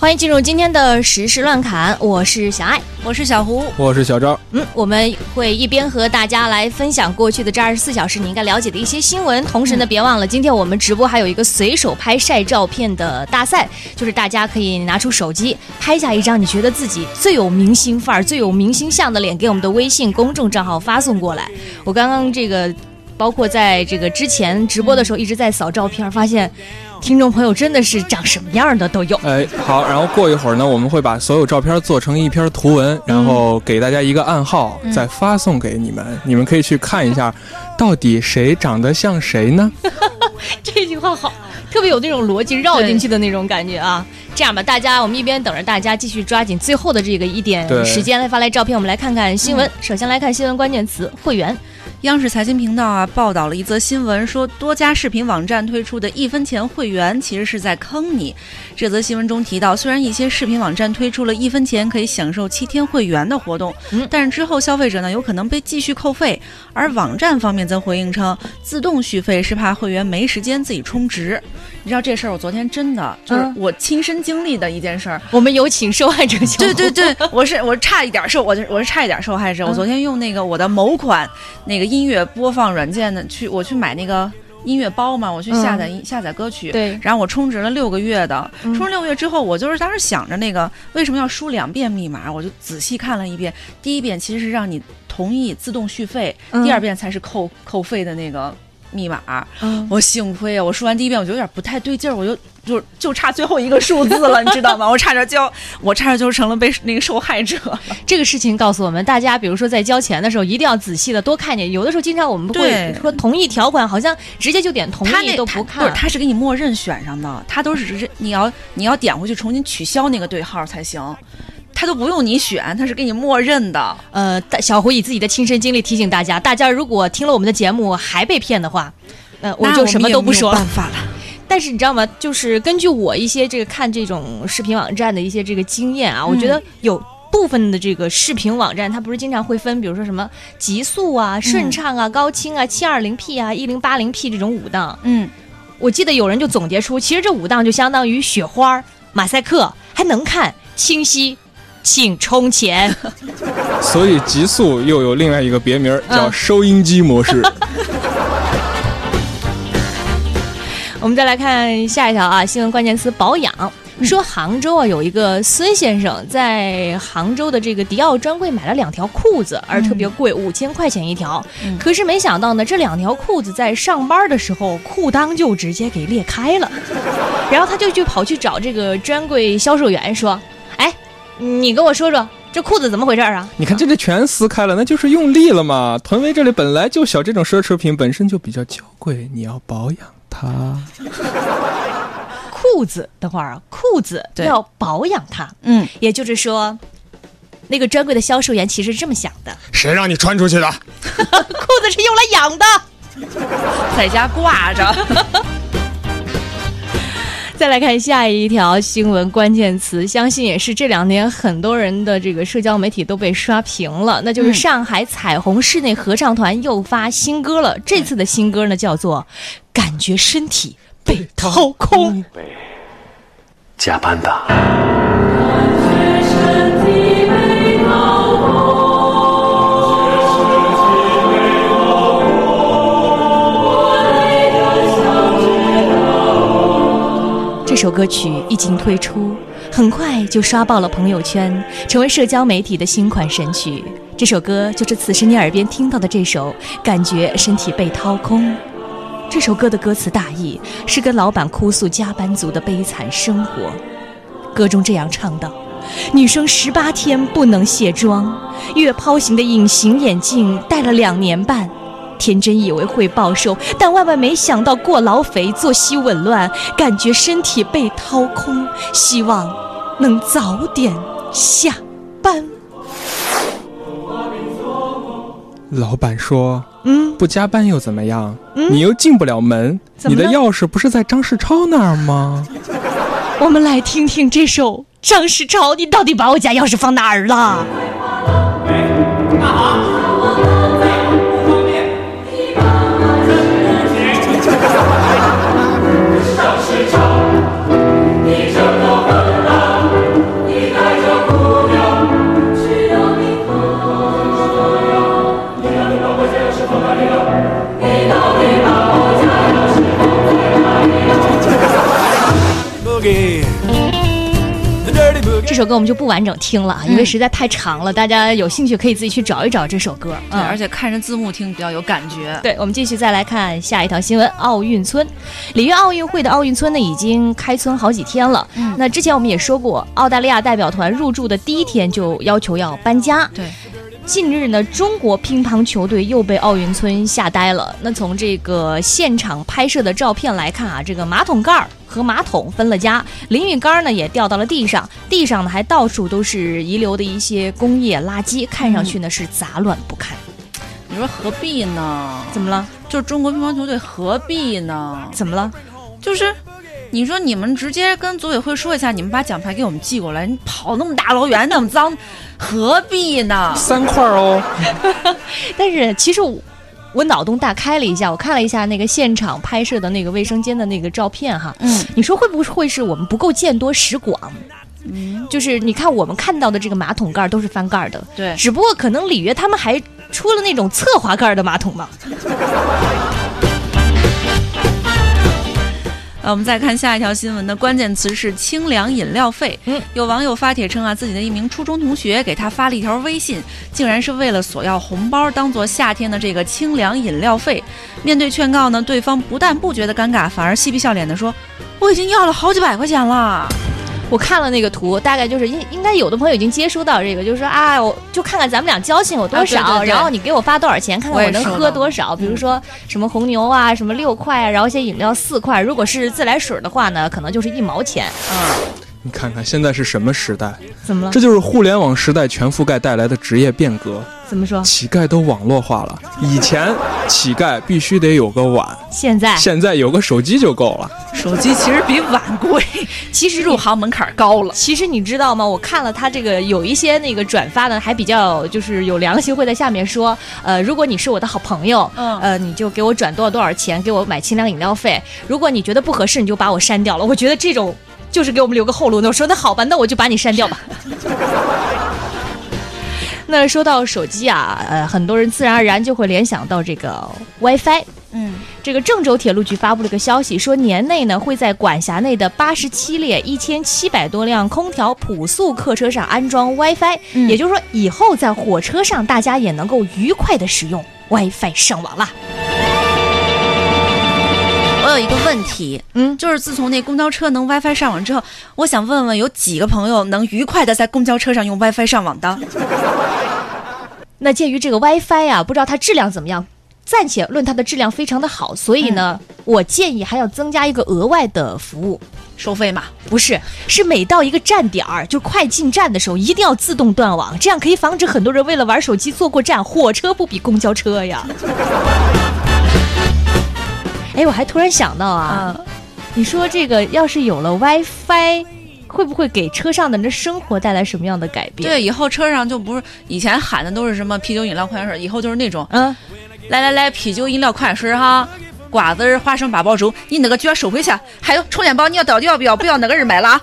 欢迎进入今天的时事乱侃，我是小爱，我是小胡，我是小赵。嗯，我们会一边和大家来分享过去的这二十四小时你应该了解的一些新闻，同时呢，别忘了今天我们直播还有一个随手拍晒照片的大赛，就是大家可以拿出手机拍下一张你觉得自己最有明星范儿、最有明星相的脸，给我们的微信公众账号发送过来。我刚刚这个，包括在这个之前直播的时候一直在扫照片，发现。听众朋友真的是长什么样的都有。哎，好，然后过一会儿呢，我们会把所有照片做成一篇图文，然后给大家一个暗号，再发送给你们。你们可以去看一下，到底谁长得像谁呢？这句话好，特别有那种逻辑绕进去的那种感觉啊。这样吧，大家，我们一边等着大家继续抓紧最后的这个一点时间来发来照片，我们来看看新闻。首先来看新闻关键词：会员。央视财经频道啊报道了一则新闻，说多家视频网站推出的一分钱会员其实是在坑你。这则新闻中提到，虽然一些视频网站推出了一分钱可以享受七天会员的活动，但是之后消费者呢有可能被继续扣费。而网站方面则回应称，自动续费是怕会员没时间自己充值。你知道这事儿，我昨天真的就是我亲身经历的一件事儿。我们有请受害者。对对对，我是我差一点受，我我是差一点受害者。我昨天用那个我的某款那个。音乐播放软件的去，我去买那个音乐包嘛，我去下载下载歌曲，对，然后我充值了六个月的，充六个月之后，我就是当时想着那个为什么要输两遍密码，我就仔细看了一遍，第一遍其实是让你同意自动续费，第二遍才是扣扣费的那个。密码，我幸亏啊！我输完第一遍，我就有点不太对劲儿，我就就就差最后一个数字了，你知道吗？我差点就我差点就成了被那个受害者。这个事情告诉我们，大家比如说在交钱的时候，一定要仔细的多看见。有的时候经常我们会说同意条款，好像直接就点同意都不看，不是他是给你默认选上的，他都是你要你要点回去重新取消那个对号才行。他都不用你选，他是给你默认的。呃，小胡以自己的亲身经历提醒大家，大家如果听了我们的节目还被骗的话，呃我就什么都不说办法了。但是你知道吗？就是根据我一些这个看这种视频网站的一些这个经验啊，我觉得有部分的这个视频网站，它不是经常会分，比如说什么极速啊、顺畅啊、高清啊、七二零 P 啊、一零八零 P 这种五档。嗯，我记得有人就总结出，其实这五档就相当于雪花、马赛克，还能看清晰。请充钱，所以极速又有另外一个别名叫收音机模式。我们再来看下一条啊，新闻关键词保养，说杭州啊有一个孙先生在杭州的这个迪奥专柜买了两条裤子，而特别贵，五千块钱一条。可是没想到呢，这两条裤子在上班的时候裤裆就直接给裂开了，然后他就去跑去找这个专柜销售员说。哎你跟我说说这裤子怎么回事啊？你看这里全撕开了，那就是用力了嘛。臀围这里本来就小，这种奢侈品本身就比较娇贵，你要保养它。裤子，等会儿啊，裤子要保养它。嗯，也就是说，那个专柜的销售员其实是这么想的：谁让你穿出去的？裤子是用来养的，在家挂着。再来看下一条新闻关键词，相信也是这两年很多人的这个社交媒体都被刷屏了，那就是上海彩虹室内合唱团又发新歌了。这次的新歌呢叫做《感觉身体被掏空》。加班吧。首歌曲一经推出，很快就刷爆了朋友圈，成为社交媒体的新款神曲。这首歌就是此时你耳边听到的这首《感觉身体被掏空》。这首歌的歌词大意是跟老板哭诉加班族的悲惨生活。歌中这样唱道：“女生十八天不能卸妆，月抛型的隐形眼镜戴了两年半。”天真以为会暴瘦，但万万没想到过劳肥，作息紊乱，感觉身体被掏空。希望能早点下班。老板说：“嗯，不加班又怎么样？你又进不了门，你的钥匙不是在张世超那儿吗？” 我们来听听这首张世超，你到底把我家钥匙放哪儿了？这首歌我们就不完整听了啊，因为实在太长了。大家有兴趣可以自己去找一找这首歌。对，而且看着字幕听比较有感觉。对，我们继续再来看下一条新闻：奥运村，里约奥运会的奥运村呢已经开村好几天了。嗯，那之前我们也说过，澳大利亚代表团入住的第一天就要求要搬家。对。近日呢，中国乒乓球队又被奥运村吓呆了。那从这个现场拍摄的照片来看啊，这个马桶盖儿和马桶分了家，淋浴杆呢也掉到了地上，地上呢还到处都是遗留的一些工业垃圾，看上去呢是杂乱不堪。你说何必呢？怎么了？就是中国乒乓球队何必呢？怎么了？就是。你说你们直接跟组委会说一下，你们把奖牌给我们寄过来。你跑那么大老远，那么脏，何必呢？三块哦。但是其实我我脑洞大开了一下，我看了一下那个现场拍摄的那个卫生间的那个照片哈。嗯。你说会不会是我们不够见多识广？嗯。就是你看我们看到的这个马桶盖都是翻盖的。对。只不过可能里约他们还出了那种侧滑盖的马桶嘛。呃，我们再看下一条新闻的关键词是清凉饮料费。嗯，有网友发帖称啊，自己的一名初中同学给他发了一条微信，竟然是为了索要红包，当做夏天的这个清凉饮料费。面对劝告呢，对方不但不觉得尴尬，反而嬉皮笑脸的说：“我已经要了好几百块钱了。”我看了那个图，大概就是应应该有的朋友已经接收到这个，就是说啊，我就看看咱们俩交情有多少，然后你给我发多少钱，看看我能喝多少。比如说什么红牛啊，什么六块啊，然后一些饮料四块。如果是自来水的话呢，可能就是一毛钱。嗯。你看看现在是什么时代？怎么了？这就是互联网时代全覆盖带来的职业变革。怎么说？乞丐都网络化了。以前乞丐必须得有个碗，现在现在有个手机就够了。手机其实比碗贵，其实入行门槛高了。其实你知道吗？我看了他这个有一些那个转发的还比较就是有良心，会在下面说，呃，如果你是我的好朋友，嗯，呃，你就给我转多少多少钱，给我买清凉饮料费。如果你觉得不合适，你就把我删掉了。我觉得这种。就是给我们留个后路。那我说那好吧，那我就把你删掉吧。那说到手机啊，呃，很多人自然而然就会联想到这个 WiFi。嗯，这个郑州铁路局发布了个消息，说年内呢会在管辖内的八十七列一千七百多辆空调普速客车上安装 WiFi。也就是说，以后在火车上大家也能够愉快的使用 WiFi 上网了。我有一个问题，嗯，就是自从那公交车能 WiFi 上网之后，我想问问有几个朋友能愉快的在公交车上用 WiFi 上网的？那鉴于这个 WiFi 啊，不知道它质量怎么样，暂且论它的质量非常的好，所以呢，我建议还要增加一个额外的服务，收费嘛？不是，是每到一个站点儿，就快进站的时候，一定要自动断网，这样可以防止很多人为了玩手机坐过站。火车不比公交车呀。哎，我还突然想到啊，你说这个要是有了 WiFi，会不会给车上的人的生活带来什么样的改变？对，以后车上就不是以前喊的都是什么啤酒、饮料、矿泉水，以后就是那种，嗯，来来来，啤酒、饮料、矿泉水哈，瓜子、花生、八宝粥，你那个居然收回去。还有充电宝，你要到底要不要？不要那个人买了啊！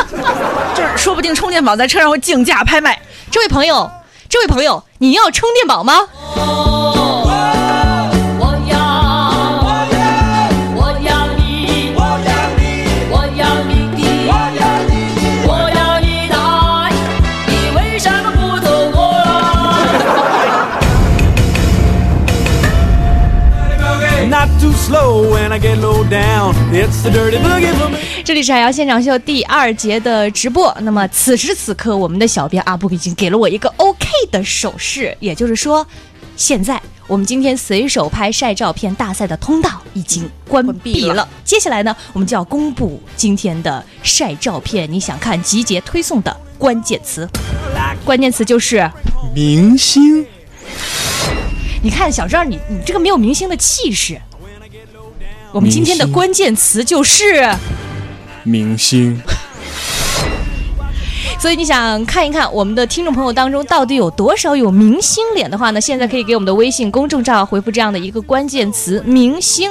就是说不定充电宝在车上会竞价拍卖。这位朋友，这位朋友，你要充电宝吗？这里是海洋现场秀第二节的直播。那么此时此刻，我们的小编阿布已经给了我一个 OK 的手势，也就是说，现在我们今天随手拍晒照片大赛的通道已经关闭了。接下来呢，我们就要公布今天的晒照片你想看集结推送的关键词，关键词就是明星。你看，小张，你你这个没有明星的气势。我们今天的关键词就是明星。所以你想看一看我们的听众朋友当中到底有多少有明星脸的话呢？现在可以给我们的微信公众账号回复这样的一个关键词“明星”。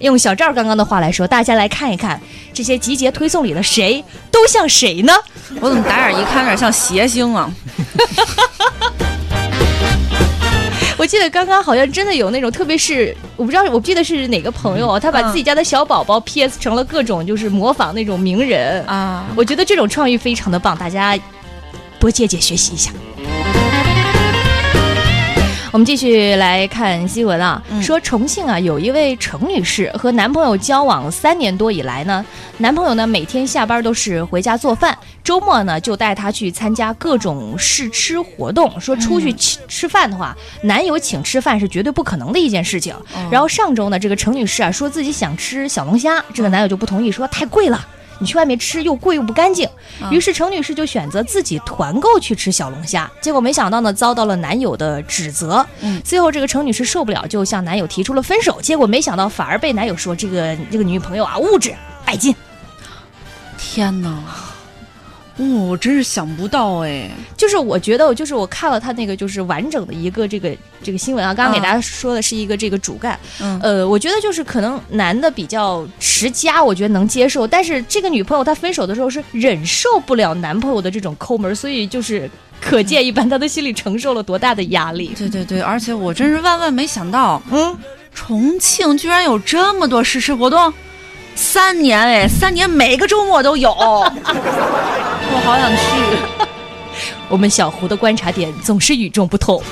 用小赵刚刚的话来说，大家来看一看这些集结推送里的谁都像谁呢？我怎么打眼一看，有点像谐星啊？刚刚好像真的有那种，特别是我不知道，我不记得是哪个朋友，他把自己家的小宝宝 PS 成了各种就是模仿那种名人啊！我觉得这种创意非常的棒，大家多借鉴学习一下。我们继续来看新闻啊，说重庆啊有一位程女士和男朋友交往三年多以来呢，男朋友呢每天下班都是回家做饭，周末呢就带她去参加各种试吃活动。说出去吃吃饭的话，男友请吃饭是绝对不可能的一件事情。然后上周呢，这个程女士啊说自己想吃小龙虾，这个男友就不同意，说太贵了。你去外面吃又贵又不干净，于是程女士就选择自己团购去吃小龙虾，结果没想到呢，遭到了男友的指责。嗯，最后这个程女士受不了，就向男友提出了分手，结果没想到反而被男友说这个这个女朋友啊物质拜金。天哪！哦，我真是想不到哎，就是我觉得，就是我看了他那个就是完整的一个这个这个新闻啊，刚刚给大家说的是一个这个主干，嗯。呃，我觉得就是可能男的比较持家，我觉得能接受，但是这个女朋友她分手的时候是忍受不了男朋友的这种抠门，所以就是可见一般她的心里承受了多大的压力。对对对，而且我真是万万没想到，嗯，重庆居然有这么多试吃活动。三年哎，三年每个周末都有，我好想去。我们小胡的观察点总是与众不同。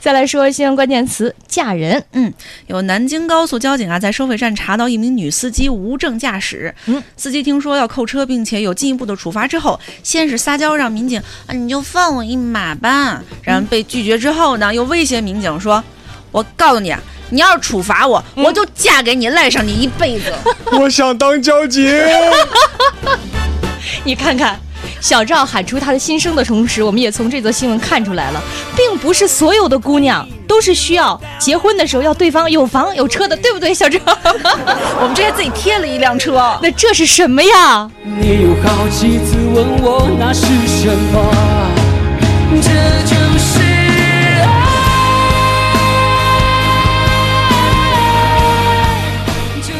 再来说新闻关键词：嫁人。嗯，有南京高速交警啊，在收费站查到一名女司机无证驾驶。嗯，司机听说要扣车，并且有进一步的处罚之后，先是撒娇让民警啊，你就放我一马吧。然后被拒绝之后呢，又威胁民警说：“我告诉你。”你要是处罚我，我就嫁给你，赖上你一辈子。我想当交警。你看看，小赵喊出他的心声的同时，我们也从这则新闻看出来了，并不是所有的姑娘都是需要结婚的时候要对方有房有车的，对不对，小赵？我们这还自己贴了一辆车，那这是什么呀？你有好几次问我那是什么？这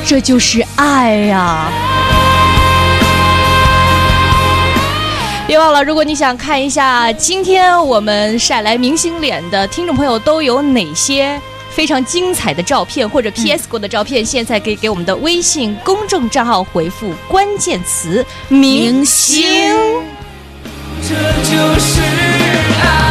这就是爱呀。别忘了如果你想看一下今天我们晒来明星脸的听众朋友都有哪些非常精彩的照片或者 ps 过的照片现在可以给我们的微信公众账号回复关键词明星。这就是爱。